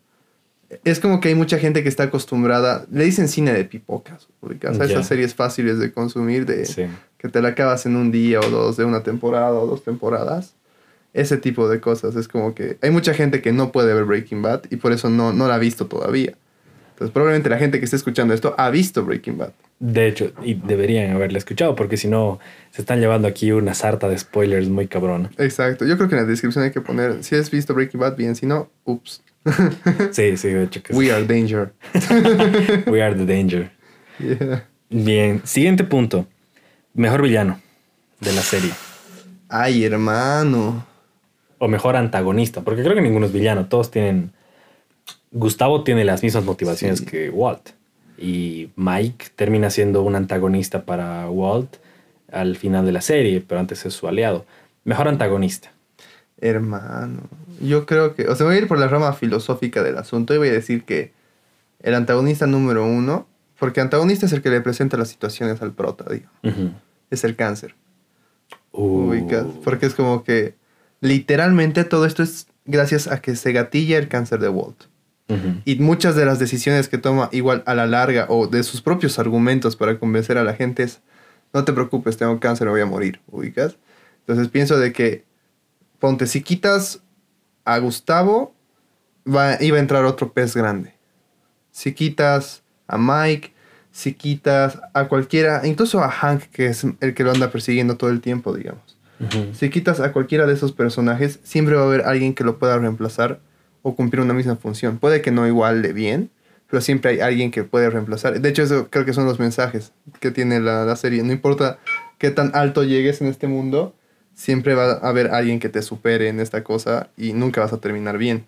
es como que hay mucha gente que está acostumbrada, le dicen cine de pipocas, porque esas series fáciles de consumir, de que te la acabas en un día o dos, de una temporada o dos temporadas. Ese tipo de cosas. Es como que hay mucha gente que no puede ver Breaking Bad y por eso no, no la ha visto todavía. Entonces probablemente la gente que esté escuchando esto ha visto Breaking Bad. De hecho, y deberían haberla escuchado, porque si no, se están llevando aquí una sarta de spoilers muy cabrón. Exacto. Yo creo que en la descripción hay que poner, si has visto Breaking Bad, bien, si no, ups. sí, sí, de hecho que We are danger. We are the danger. Bien, siguiente punto. Mejor villano de la serie. Ay, hermano. O mejor antagonista, porque creo que ninguno es villano. Todos tienen... Gustavo tiene las mismas motivaciones que Walt y Mike termina siendo un antagonista para Walt al final de la serie, pero antes es su aliado. Mejor antagonista. Hermano, yo creo que, o sea, voy a ir por la rama filosófica del asunto y voy a decir que el antagonista número uno, porque antagonista es el que le presenta las situaciones al prota, digo, es el cáncer. Uh. Porque es como que literalmente todo esto es gracias a que se gatilla el cáncer de Walt. Y muchas de las decisiones que toma igual a la larga o de sus propios argumentos para convencer a la gente es, no te preocupes, tengo cáncer, me voy a morir, ubicas. Entonces pienso de que, ponte, si quitas a Gustavo, va, iba a entrar otro pez grande. Si quitas a Mike, si quitas a cualquiera, incluso a Hank, que es el que lo anda persiguiendo todo el tiempo, digamos. Si quitas a cualquiera de esos personajes, siempre va a haber alguien que lo pueda reemplazar o cumplir una misma función. Puede que no igual bien, pero siempre hay alguien que puede reemplazar. De hecho, eso creo que son los mensajes que tiene la, la serie. No importa qué tan alto llegues en este mundo, siempre va a haber alguien que te supere en esta cosa y nunca vas a terminar bien.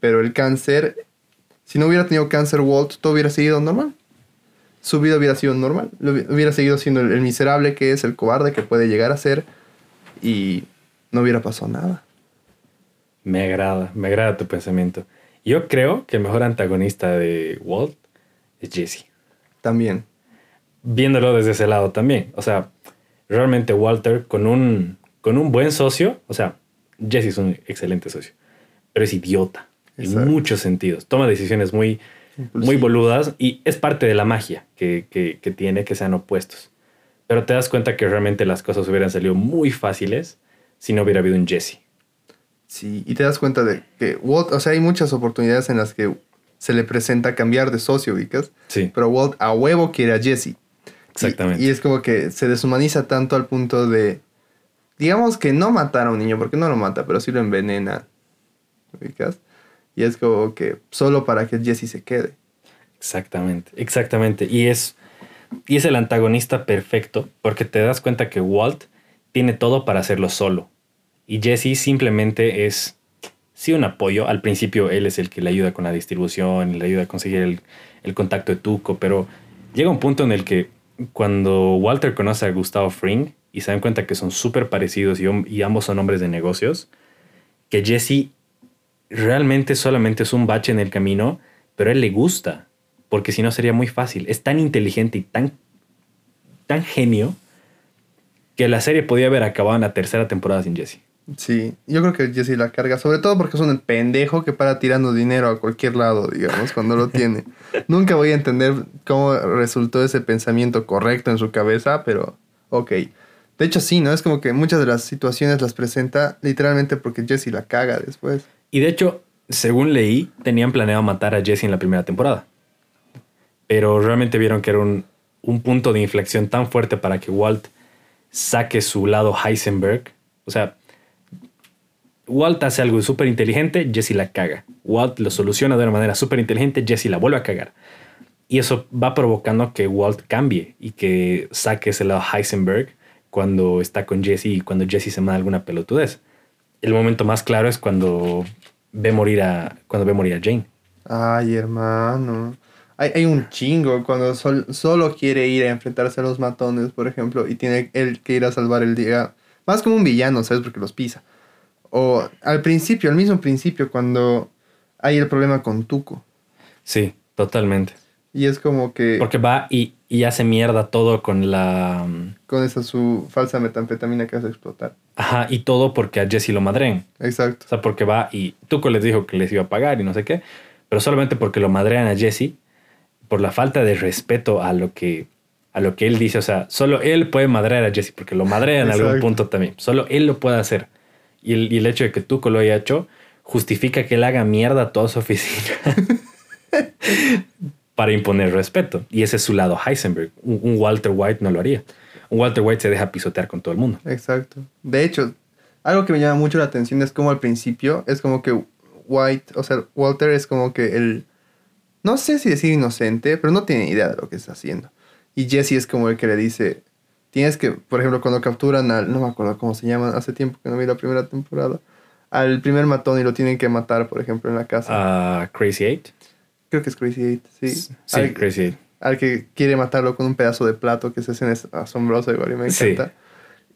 Pero el cáncer, si no hubiera tenido cáncer Walt, todo hubiera seguido normal. Su vida hubiera sido normal. Hubiera seguido siendo el miserable que es, el cobarde que puede llegar a ser y no hubiera pasado nada. Me agrada, me agrada tu pensamiento. Yo creo que el mejor antagonista de Walt es Jesse. También. Viéndolo desde ese lado también. O sea, realmente Walter con un, con un buen socio, o sea, Jesse es un excelente socio, pero es idiota Exacto. en muchos sentidos. Toma decisiones muy, muy boludas y es parte de la magia que, que, que tiene que sean opuestos. Pero te das cuenta que realmente las cosas hubieran salido muy fáciles si no hubiera habido un Jesse. Sí, y te das cuenta de que Walt, o sea, hay muchas oportunidades en las que se le presenta cambiar de socio, ubicas. Sí, Pero Walt a huevo quiere a Jesse. exactamente. Y, y es como que se deshumaniza tanto al punto de, digamos que no matar a un niño, porque no lo mata, pero sí lo envenena. ¿Ubicas? Y es como que solo para que Jesse se quede. Exactamente, exactamente. Y es, y es el antagonista perfecto porque te das cuenta que Walt tiene todo para hacerlo solo. Y Jesse simplemente es, sí, un apoyo. Al principio él es el que le ayuda con la distribución, le ayuda a conseguir el, el contacto de Tuco, pero llega un punto en el que cuando Walter conoce a Gustavo Fring y se dan cuenta que son súper parecidos y, y ambos son hombres de negocios, que Jesse realmente solamente es un bache en el camino, pero a él le gusta, porque si no sería muy fácil. Es tan inteligente y tan, tan genio que la serie podía haber acabado en la tercera temporada sin Jesse. Sí, yo creo que Jesse la carga, sobre todo porque es un pendejo que para tirando dinero a cualquier lado, digamos, cuando lo tiene. Nunca voy a entender cómo resultó ese pensamiento correcto en su cabeza, pero ok. De hecho, sí, ¿no? Es como que muchas de las situaciones las presenta literalmente porque Jesse la caga después. Y de hecho, según leí, tenían planeado matar a Jesse en la primera temporada. Pero realmente vieron que era un, un punto de inflexión tan fuerte para que Walt saque su lado Heisenberg. O sea, Walt hace algo súper inteligente, Jesse la caga. Walt lo soluciona de una manera súper inteligente, Jesse la vuelve a cagar. Y eso va provocando que Walt cambie y que saque ese lado Heisenberg cuando está con Jesse y cuando Jesse se manda alguna pelotudez. El momento más claro es cuando ve morir a, cuando ve morir a Jane. Ay, hermano. Hay, hay un chingo cuando sol- solo quiere ir a enfrentarse a los matones, por ejemplo, y tiene él que ir a salvar el día. Más como un villano, ¿sabes? Porque los pisa. O al principio, al mismo principio, cuando hay el problema con Tuco. Sí, totalmente. Y es como que Porque va y, y hace mierda todo con la... mm, con esa su falsa metanfetamina que hace explotar. Ajá, y todo porque a Jesse lo madren. Exacto. O sea, porque va y Tuco les dijo que les iba a pagar y no sé qué, pero solamente porque lo madrean a Jesse, por la falta de respeto a lo que, a lo que él dice. O sea, solo él puede madrear a Jesse porque lo madrean en algún punto también. Solo él lo puede hacer. Y el, y el hecho de que Tuco lo haya hecho justifica que él haga mierda a toda su oficina para imponer respeto. Y ese es su lado Heisenberg. Un, un Walter White no lo haría. Un Walter White se deja pisotear con todo el mundo. Exacto. De hecho, algo que me llama mucho la atención es como al principio es como que White, o sea, Walter es como que el, no sé si decir inocente, pero no tiene idea de lo que está haciendo. Y Jesse es como el que le dice, tienes que, por ejemplo, cuando capturan al, no me acuerdo cómo se llama, hace tiempo que no vi la primera temporada, al primer matón y lo tienen que matar, por ejemplo, en la casa. Ah, Crazy Eight. Creo que es Crazy Eight, sí. Sí, Al- Crazy Eight. al que quiere matarlo con un pedazo de plato, que esa escena es asombrosa igual y me Sí. encanta.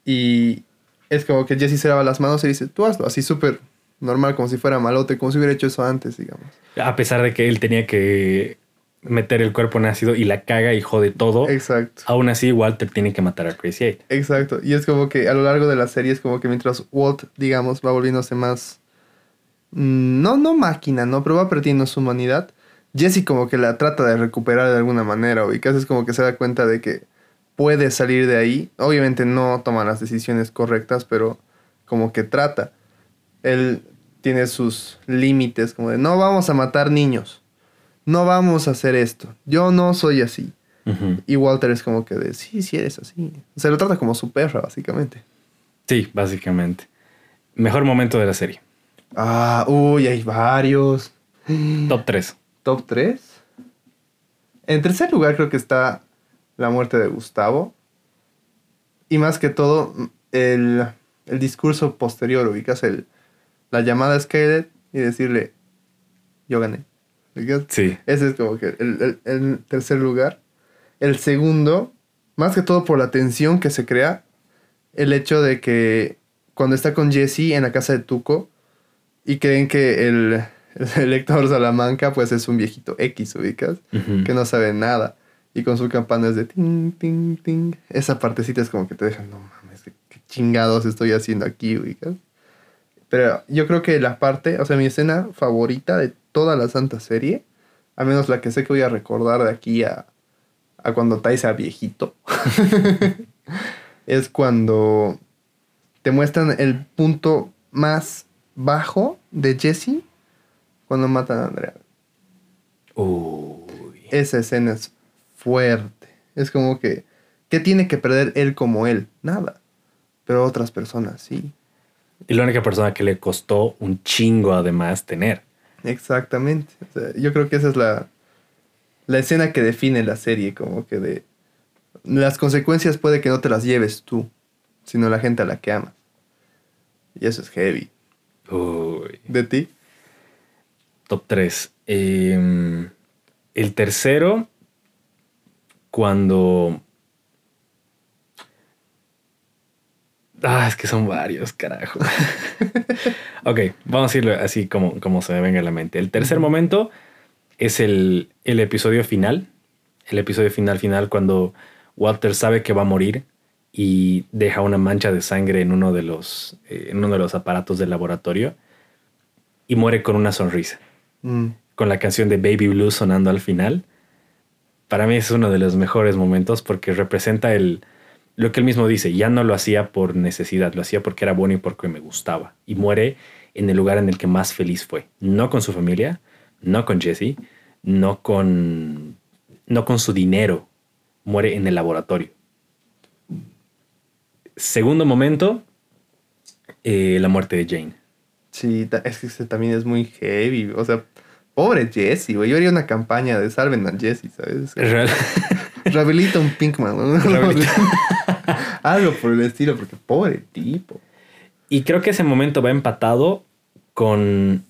Y es como que Jesse se lava las manos y dice, tú hazlo, así súper normal, como si fuera malote, como si hubiera hecho eso antes, digamos. A pesar de que él tenía que meter el cuerpo en ácido y la caga y jode todo, Exacto. aún así Walter tiene que matar a Crazy Eight. Exacto. Y es como que a lo largo de la serie es como que mientras Walt, digamos, va volviéndose más... mm, No, no máquina, ¿no? Pero va perdiendo su humanidad. Jesse como que la trata de recuperar de alguna manera. Y casi es como que se da cuenta de que puede salir de ahí. Obviamente no toma las decisiones correctas, pero como que trata. Él tiene sus límites, como de no vamos a matar niños. no vamos a hacer esto. Yo no soy así. Y Walter es como que de, sí, sí eres así. Se lo trata como su perra, básicamente. Sí, básicamente. Mejor momento de la serie. Ah, uy, hay varios. Top 3. Top 3. En tercer lugar creo que está la muerte de Gustavo. Y más que todo, el, el discurso posterior, ubicas el, la llamada a Scarlett y decirle, yo gané. Sí. Ese es como que el, el- el tercer lugar. El segundo, más que todo por la tensión que se crea, el hecho de que cuando está con Jesse en la casa de Tuco y creen que el, el Héctor Salamanca pues es un viejito X, ubicas, que no sabe nada. Y con sus campanas de ting, ting, ting. Esa partecita es como que te dejan, no mames, qué chingados estoy haciendo aquí, ubicas. Pero yo creo que la parte, o sea, mi escena favorita de toda la santa serie, a menos la que sé que voy a recordar de aquí a, a cuando Tai sea viejito, es cuando te muestran el punto más bajo de Jesse cuando matan a Andrea. Uy. Esa escena es fuerte. Es como que, ¿qué tiene que perder él como él? Nada. Pero otras personas sí. Y la única persona que le costó un chingo además tener. Exactamente. O sea, yo creo que esa es la, la escena que define la serie, como que de... Las consecuencias puede que no te las lleves tú, sino la gente a la que amas. Y eso es heavy. Uy. ¿De ti? Top 3. el tercero, cuando... Ah, es que son varios, carajo. ok, vamos a irlo así como, como se me venga a la mente. El tercer momento es el, el episodio final. El episodio final final cuando Walter sabe que va a morir y deja una mancha de sangre en uno de los, eh, en uno de los aparatos del laboratorio y muere con una sonrisa Mm, con la canción de Baby Blue sonando al final, para mí es uno de los mejores momentos porque representa el lo que él mismo dice, ya no lo hacía por necesidad, lo hacía porque era bueno y porque me gustaba. Y muere en el lugar en el que más feliz fue. No con su familia, no con Jesse, no con, no con su dinero. Muere en el laboratorio. Segundo momento, eh, la muerte de Jane. Sí, es que ese también es muy heavy. O sea, pobre Jesse, güey. Yo haría una campaña de salven a Jesse, ¿sabes? Real- Rehabilita un Pinkman. ¿no? Algo por el estilo, porque pobre tipo. Y creo que ese momento va empatado con.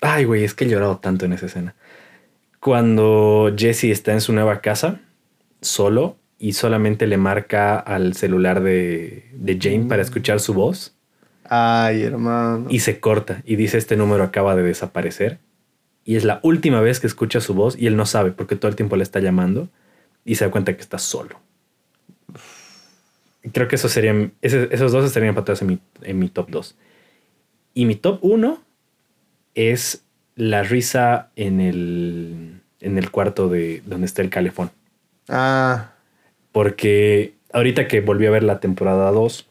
Ay, güey, es que he llorado tanto en esa escena. Cuando Jesse está en su nueva casa, solo, y solamente le marca al celular de, de Jane para escuchar su voz, Ay, hermano. y se corta y dice: Este número acaba de desaparecer. Y es la última vez que escucha su voz y él no sabe porque todo el tiempo le está llamando y se da cuenta que está solo. Creo que esos serían, ese- esos dos estarían empatados en mi, en mi top 2. Y mi top 1 es la risa en el, en el cuarto de donde está el calefón. Ah, Porque ahorita que volví a ver la temporada 2,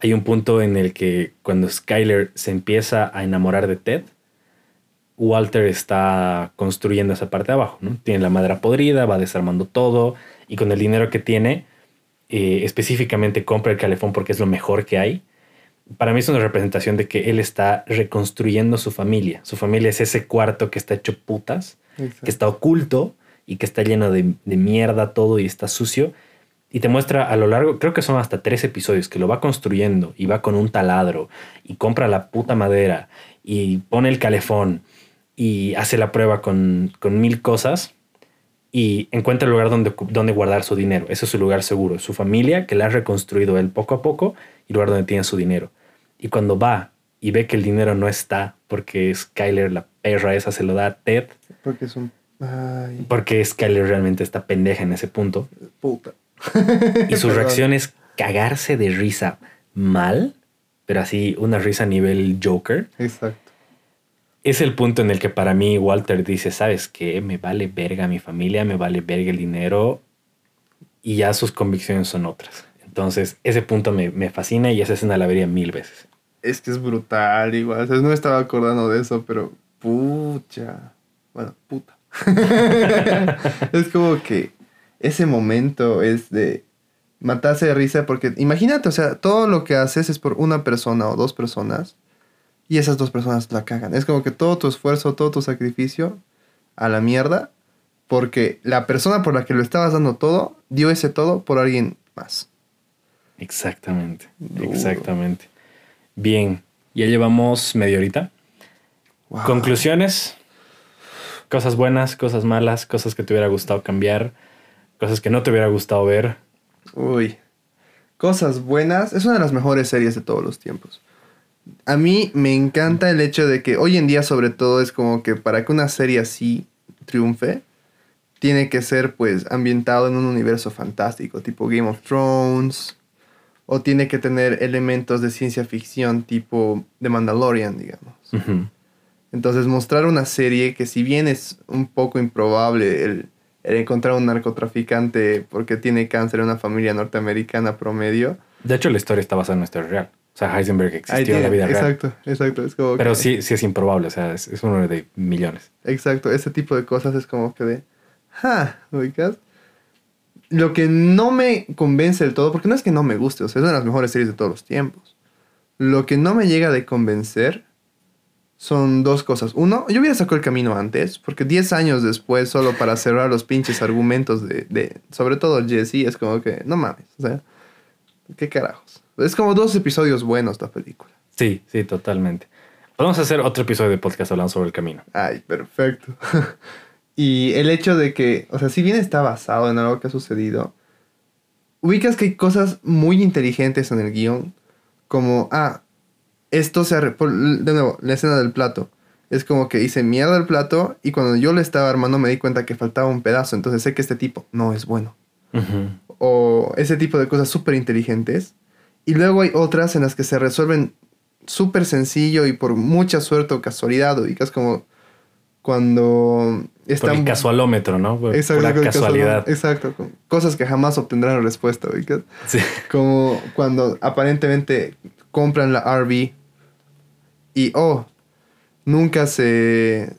hay un punto en el que cuando Skyler se empieza a enamorar de Ted, Walter está construyendo esa parte de abajo, ¿no? Tiene la madera podrida, va desarmando todo y con el dinero que tiene, eh, específicamente compra el calefón porque es lo mejor que hay. Para mí es una representación de que él está reconstruyendo su familia. Su familia es ese cuarto que está hecho putas exacto. que está oculto y que está lleno de, de mierda todo y está sucio. Y te muestra a lo largo, creo que son hasta tres episodios, que lo va construyendo y va con un taladro y compra la puta madera y pone el calefón y hace la prueba con, con mil cosas y encuentra el lugar donde, donde guardar su dinero. Ese es su lugar seguro, su familia que la ha reconstruido él poco a poco y el lugar donde tiene su dinero. Y cuando va y ve que el dinero no está porque Skyler, la perra esa, se lo da a Ted, Porque es un. Ay, porque Skyler realmente está pendeja en ese punto. puta. Y su reacción es cagarse de risa mal, pero así una risa a nivel Joker. Exacto. Es el punto en el que para mí Walter dice, ¿sabes qué? Me vale verga mi familia, me vale verga el dinero. Y ya sus convicciones son otras. Entonces, ese punto me, me fascina y esa escena la vería mil veces. Es que es brutal, igual. O no me estaba acordando de eso, pero. Pucha. Bueno, puta. es como que ese momento es de matarse de risa porque imagínate, o sea, todo lo que haces es por una persona o dos personas y esas dos personas la cagan. Es como que todo tu esfuerzo, todo tu sacrificio a la mierda porque la persona por la que lo estabas dando todo dio ese todo por alguien más. Exactamente, exactamente. Bien, ya llevamos media horita. Conclusiones, cosas buenas, cosas malas, cosas que te hubiera gustado cambiar, cosas que no te hubiera gustado ver. Uy, cosas buenas. Es una de las mejores series de todos los tiempos. A mí me encanta el hecho de que hoy en día sobre todo es como que para que una serie así triunfe, tiene que ser pues ambientado en un universo fantástico, tipo Game of Thrones, o tiene que tener elementos de ciencia ficción tipo The Mandalorian, digamos. Entonces mostrar una serie que si bien es un poco improbable el, encontrar un narcotraficante porque tiene cáncer en una familia norteamericana promedio. De hecho la historia está basada en una historia real. O sea, Heisenberg existió en la vida real. Exacto, exacto. Es como Pero sí, sí es improbable, o sea, es, uno de millones. Exacto, ese tipo de cosas es como que de... ¡Ja! ¿Ubicas? Lo que no me convence del todo, porque no es que no me guste, o sea, es una de las mejores series de todos los tiempos. Lo que no me llega de convencer son dos cosas. Uno, yo hubiera sacado el camino antes, porque 10 años después, solo para cerrar los pinches argumentos de, de, sobre todo Jesse, es como que, no mames, o sea, ¿qué carajos? Es como dos episodios buenos la película. Sí, sí, totalmente. Podemos hacer otro episodio de podcast hablando sobre el camino. Ay, perfecto. y el hecho de que, o sea, si bien está basado en algo que ha sucedido, ubicas que hay cosas muy inteligentes en el guion, como, ah, esto se... De nuevo, la escena del plato. Es como que hice mierda el plato y cuando yo lo estaba armando me di cuenta que faltaba un pedazo. Entonces sé que este tipo no es bueno. O ese tipo de cosas súper inteligentes. Y luego hay otras en las que se resuelven súper sencillo y por mucha suerte o casualidad. es como cuando están... Por el casualómetro, ¿no? Por, exacto, la casualidad. Exacto. Cosas que jamás obtendrán respuesta. Sí. Como cuando aparentemente compran la RV y, oh, nunca se...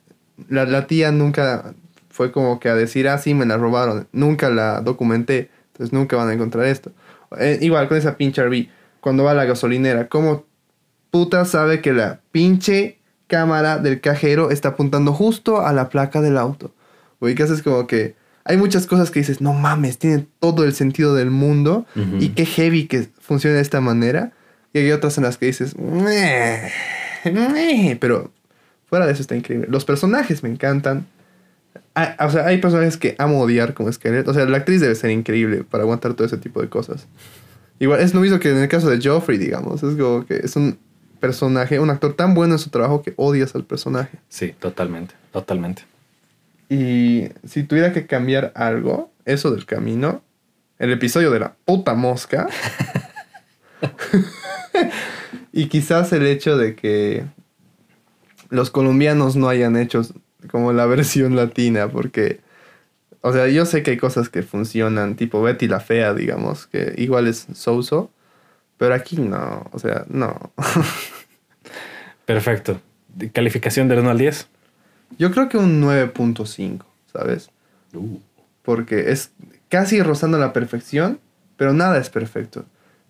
La, tía nunca fue como que a decir, ah, sí, me la robaron. Nunca la documenté. Entonces nunca van a encontrar esto. Eh, igual con esa pinche RV. Cuando va a la gasolinera. ¿Cómo puta sabe que la pinche cámara del cajero está apuntando justo a la placa del auto? que haces como que... Hay muchas cosas que dices, no mames, tiene todo el sentido del mundo. Y qué heavy que funcione de esta manera. Y hay otras en las que dices, pero fuera de eso está increíble. Los personajes me encantan. Ah, o sea, hay personajes que amo odiar como Skynet. O sea, la actriz debe ser increíble para aguantar todo ese tipo de cosas. Igual, es lo mismo que en el caso de Joffrey, digamos. Es como que es un personaje, un actor tan bueno en su trabajo que odias al personaje. Sí, totalmente, totalmente. Y si tuviera que cambiar algo, eso del camino, el episodio de la puta mosca. y quizás el hecho de que los colombianos no hayan hecho como la versión latina, porque, o sea, yo sé que hay cosas que funcionan, tipo Betty la Fea, digamos, que igual es Souso, pero aquí no, o sea, no. Perfecto. ¿Calificación del 1 al 10? Yo creo que un 9.5, ¿sabes? Uh. Porque es casi rozando la perfección, pero nada es perfecto.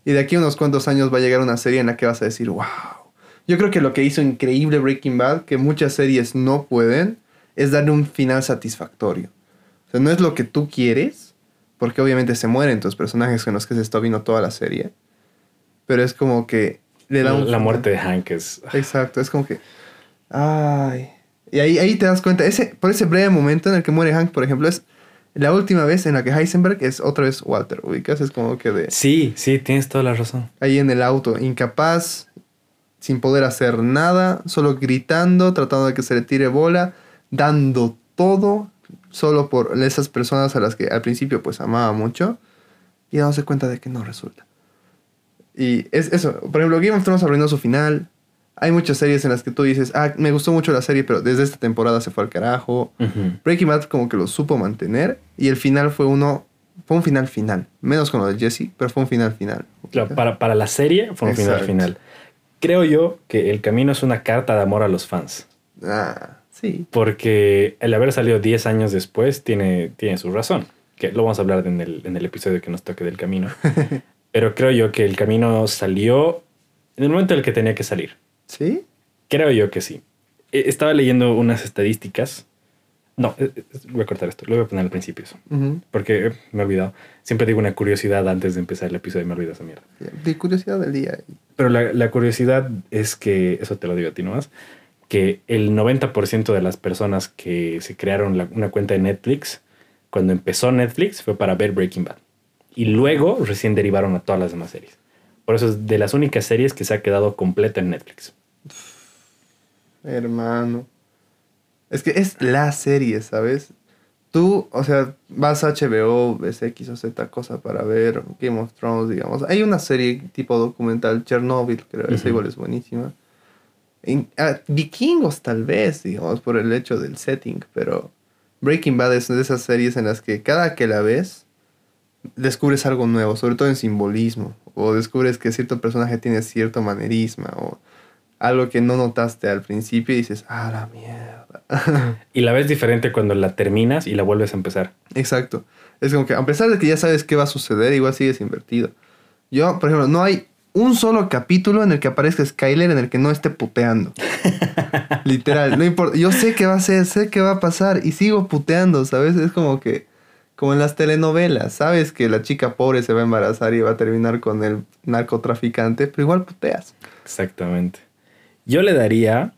Y de aquí a unos cuantos años va a llegar una serie en la que vas a decir, wow. Yo creo que lo que hizo increíble Breaking Bad, que muchas series no pueden, es darle un final satisfactorio. O sea, no es lo que tú quieres, porque obviamente se mueren tus personajes con los que se está viendo toda la serie. Pero es como que le da un La muerte de Hank es... Exacto, es como que... Ay. Y ahí, ahí te das cuenta, ese, por ese breve momento en el que muere Hank, por ejemplo, es la última vez en la que Heisenberg es otra vez Walter, ubicas, es como que de... Sí, sí, tienes toda la razón. Ahí en el auto, incapaz, sin poder hacer nada, solo gritando, tratando de que se le tire bola, dando todo, solo por esas personas a las que al principio pues amaba mucho, y dándose cuenta de que no resulta. Y es eso, por ejemplo, Game of Thrones arruinó su final, hay muchas series en las que tú dices, ah, me gustó mucho la serie, pero desde esta temporada se fue al carajo. Breaking Bad como que lo supo mantener y el final fue uno, fue un final final. Menos con lo de Jesse, pero fue un final final. Claro, para, para la serie fue un final final. Creo yo que El Camino es una carta de amor a los fans. Ah, Sí. Porque el haber salido 10 años después tiene, tiene su razón. Que lo vamos a hablar en el, en el episodio que nos toque del camino. Pero creo yo que el camino salió en el momento en el que tenía que salir. ¿Sí? Creo yo que sí. E- Estaba leyendo unas estadísticas. No, eh, eh, voy a cortar esto. Lo voy a poner al principio eso. Ujú. Porque eh, me he olvidado. Siempre digo una curiosidad antes de empezar el episodio y me olvido esa mierda. De curiosidad del día. Pero la, la curiosidad es que, eso te lo digo a ti nomás, que el 90% de las personas que se crearon la- una cuenta de Netflix, cuando empezó Netflix, fue para ver Breaking Bad. Y luego recién derivaron a todas las demás series. Por eso es de las únicas series que se ha quedado completa en Netflix. Hermano. Es que es la serie, ¿sabes? Tú, o sea, vas a HBO, ves X o Z cosa para ver Game of Thrones, digamos. Hay una serie tipo documental, Chernobyl, creo, esa Ujú. igual es buenísima. En- ah, Vikingos tal vez, digamos, por el hecho del setting, pero Breaking Bad es de esas series en las que cada que la ves, descubres algo nuevo, sobre todo en simbolismo, o descubres que cierto personaje tiene cierto manerismo, o algo que no notaste al principio y dices, ah, la mierda. Y la ves diferente cuando la terminas y la vuelves a empezar. Exacto. Es como que a pesar de que ya sabes qué va a suceder, igual sigues invertido. Yo, por ejemplo, no hay un solo capítulo en el que aparezca Skyler en el que no esté puteando. Literal, no importa. Yo sé qué va a ser, sé qué va a pasar y sigo puteando, ¿sabes? Es como que, como en las telenovelas, sabes que la chica pobre se va a embarazar y va a terminar con el narcotraficante, pero igual puteas. Exactamente. Yo le daría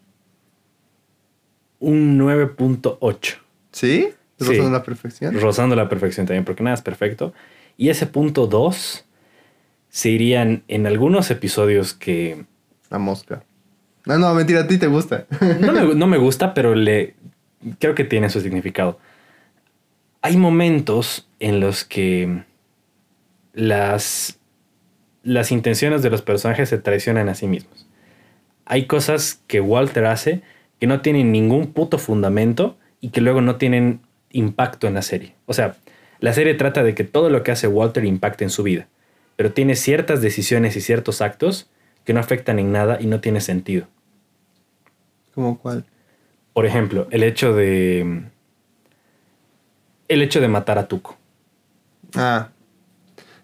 un 9.8. ¿Sí? Sí. Rozando la perfección. rozando la perfección también, porque nada es perfecto. Y ese punto 2 se irían en algunos episodios que La mosca. No, no, mentira, a ti te gusta. no me, no me gusta, pero le creo que tiene su significado. Hay momentos en los que las, las intenciones de los personajes se traicionan a sí mismos. Hay cosas que Walter hace que no tienen ningún puto fundamento y que luego no tienen impacto en la serie. O sea, la serie trata de que todo lo que hace Walter impacte en su vida, pero tiene ciertas decisiones y ciertos actos que no afectan en nada y no tiene sentido. ¿Cómo cuál? Por ejemplo, el hecho de. El hecho de matar a Tuco. Ah.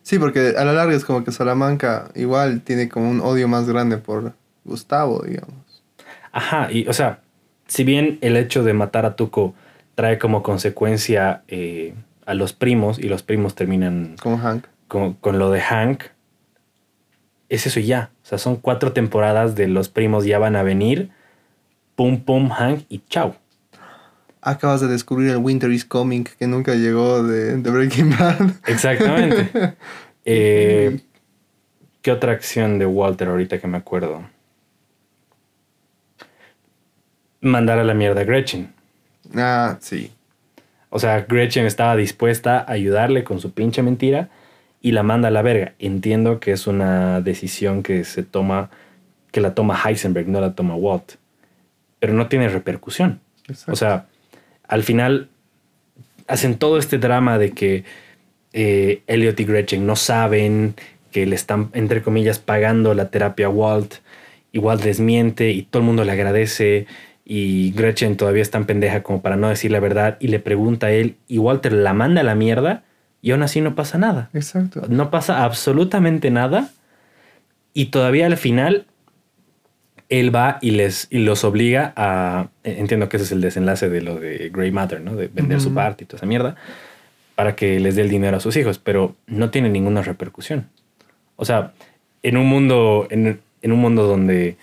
Sí, porque a la larga es como que Salamanca igual tiene como un odio más grande por Gustavo, digamos. Ajá, y o sea, si bien el hecho de matar a Tuco trae como consecuencia eh, a los primos y los primos terminan Como Hank. Con, con lo de Hank, es eso y ya. O sea, son cuatro temporadas de los primos ya van a venir, pum pum Hank y chao. Acabas de descubrir el Winter is Coming que nunca llegó de, de Breaking Bad. Exactamente. Eh, ¿Qué otra acción de Walter ahorita que me acuerdo? Mandar a la mierda a Gretchen. ah, sí. O sea, Gretchen estaba dispuesta a ayudarle con su pinche mentira y la manda a la verga. Entiendo que es una decisión que se toma, que la toma Heisenberg, no la toma Walt. Pero no tiene repercusión. Exacto. O sea, al final hacen todo este drama de que eh, Elliot y Gretchen no saben que le están, entre comillas, pagando la terapia a Walt. Y Walt desmiente y todo el mundo le agradece. Y Gretchen todavía es tan pendeja como para no decir la verdad. Y le pregunta a él. Y Walter la manda a la mierda. Y aún así no pasa nada. Exacto. No pasa absolutamente nada. Y todavía al final, él va y, les, y los obliga a. Entiendo que ese es el desenlace de lo de Grey Matter, ¿no? De vender su parte y toda esa mierda. Para que les dé el dinero a sus hijos. Pero no tiene ninguna repercusión. O sea, en un mundo. En, en un mundo donde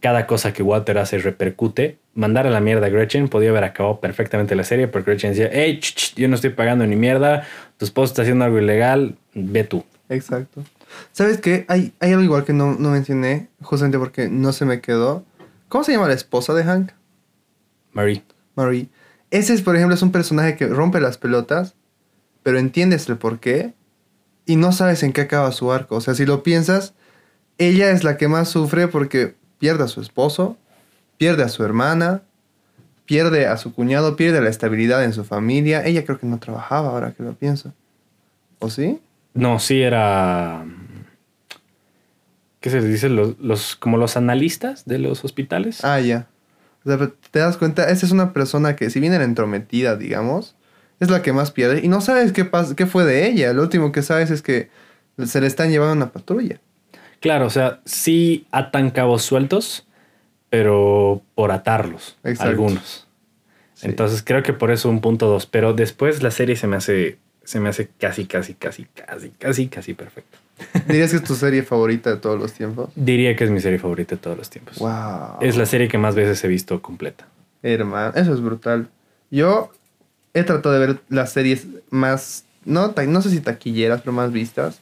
cada cosa que Walter hace repercute, mandar a la mierda a Gretchen podía haber acabado perfectamente la serie porque Gretchen decía, hey, ch, ch, yo no estoy pagando ni mierda, tu esposo está haciendo algo ilegal, ve tú. Exacto. ¿Sabes qué? Hay, hay algo igual que no, no mencioné, justamente porque no se me quedó. ¿Cómo se llama la esposa de Hank? Marie. Marie. Ese, es, por ejemplo, es un personaje que rompe las pelotas, pero entiendes el por qué y no sabes en qué acaba su arco. O sea, si lo piensas, ella es la que más sufre porque pierde a su esposo, pierde a su hermana, pierde a su cuñado, pierde la estabilidad en su familia. Ella creo que no trabajaba ahora que lo pienso. ¿O sí? No, sí era... ¿Qué se les dice? Los, los- como los analistas de los hospitales. Ah, ya. O sea, te das cuenta, esa es una persona que si bien era entrometida, digamos, es la que más pierde y no sabes qué, qué fue de ella. Lo último que sabes es que se le están llevando una patrulla. Claro, o sea, sí atan cabos sueltos, pero por atarlos, Exacto. algunos. Sí. Entonces creo que por eso un punto dos. Pero después la serie se me hace. Se me hace casi, casi, casi, casi, casi, casi perfecta. ¿Dirías que es tu serie favorita de todos los tiempos? Diría que es mi serie favorita de todos los tiempos. Wow. Es la serie que más veces he visto completa. Hermano, eso es brutal. Yo he tratado de ver las series más, no, no sé si taquilleras, pero más vistas.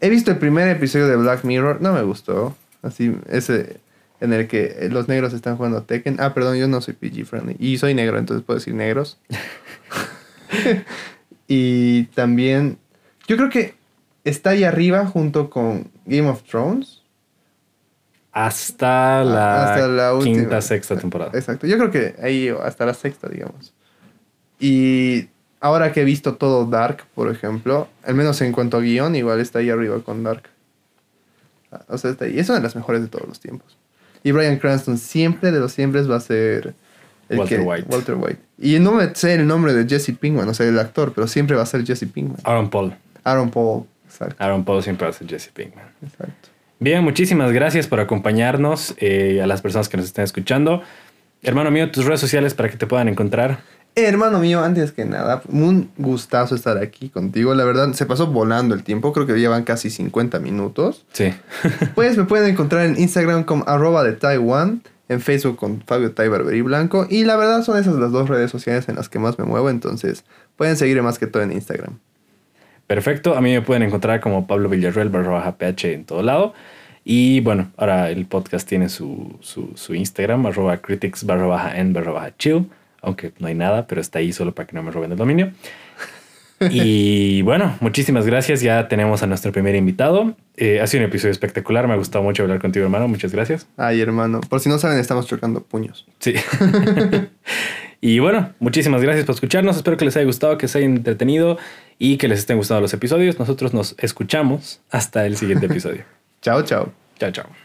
He visto el primer episodio de Black Mirror, no me gustó. Así, ese en el que los negros están jugando a Tekken. Ah, perdón, yo no soy PG friendly. Y soy negro, entonces puedo decir negros. y también, yo creo que está ahí arriba junto con Game of Thrones. Hasta la, Hasta la última. quinta, sexta temporada. Exacto. Yo creo que ahí hasta la sexta, digamos. Y ahora que he visto todo Dark, por ejemplo, al menos en cuanto a guion, igual está ahí arriba con Dark. O sea, está ahí. Es una de las mejores de todos los tiempos. Y Brian Cranston siempre de los siempre va a ser el Walter que- White. Walter White. Y no me sé el nombre de Jesse Pinkman, o sea, el actor, pero siempre va a ser Jesse Pinkman. Aaron Paul. Aaron Paul. Exacto. Aaron Paul siempre hace Jesse Pinkman. Exacto. Bien, muchísimas gracias por acompañarnos eh, a las personas que nos están escuchando. Hermano mío, tus redes sociales para que te puedan encontrar. Hermano mío, antes que nada, un gustazo estar aquí contigo. La verdad, se pasó volando el tiempo. Creo que llevan casi 50 minutos. Sí. Pues me pueden encontrar en Instagram como arroba de Taiwan, en Facebook con Fabio Tai Blanco. Y la verdad son esas las dos redes sociales en las que más me muevo. Entonces pueden seguirme más que todo en Instagram. Perfecto. A mí me pueden encontrar como Pablo Villarreal barra baja PH en todo lado. Y bueno, ahora el podcast tiene su, su, su Instagram, arroba critics barra baja en barra baja chill. Aunque no hay nada, pero está ahí solo para que no me roben el dominio. Y bueno, muchísimas gracias. Ya tenemos a nuestro primer invitado. Eh, ha sido un episodio espectacular. Me ha gustado mucho hablar contigo, hermano. Muchas gracias. Ay, hermano. Por si no saben, estamos chocando puños. Sí. y bueno, muchísimas gracias por escucharnos. Espero que les haya gustado, que se hayan entretenido y que les estén gustando los episodios. Nosotros nos escuchamos hasta el siguiente episodio. Chao, chao. chao, chao.